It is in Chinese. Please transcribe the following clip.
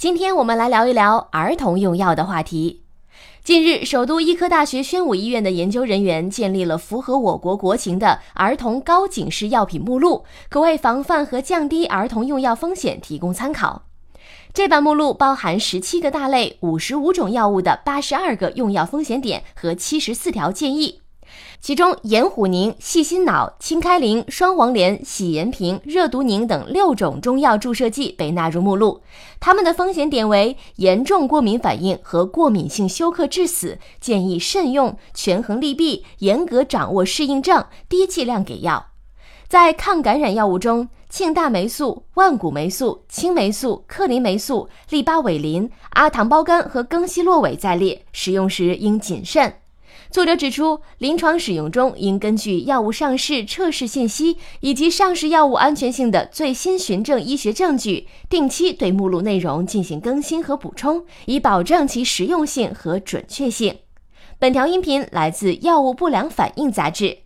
今天我们来聊一聊儿童用药的话题。近日，首都医科大学宣武医院的研究人员建立了符合我国国情的儿童高警示药品目录，可为防范和降低儿童用药风险提供参考。这版目录包含十七个大类、五十五种药物的八十二个用药风险点和七十四条建议。其中，盐虎宁、细心脑、清开灵、双黄连、喜盐平、热毒宁等六种中药注射剂被纳入目录，它们的风险点为严重过敏反应和过敏性休克致死，建议慎用，权衡利弊，严格掌握适应症，低剂量给药。在抗感染药物中，庆大霉素、万古霉素、青霉素、克林霉素、利巴韦林、阿糖胞苷和更昔洛韦在列，使用时应谨慎。作者指出，临床使用中应根据药物上市测试信息以及上市药物安全性的最新循证医学证据，定期对目录内容进行更新和补充，以保证其实用性和准确性。本条音频来自《药物不良反应》杂志。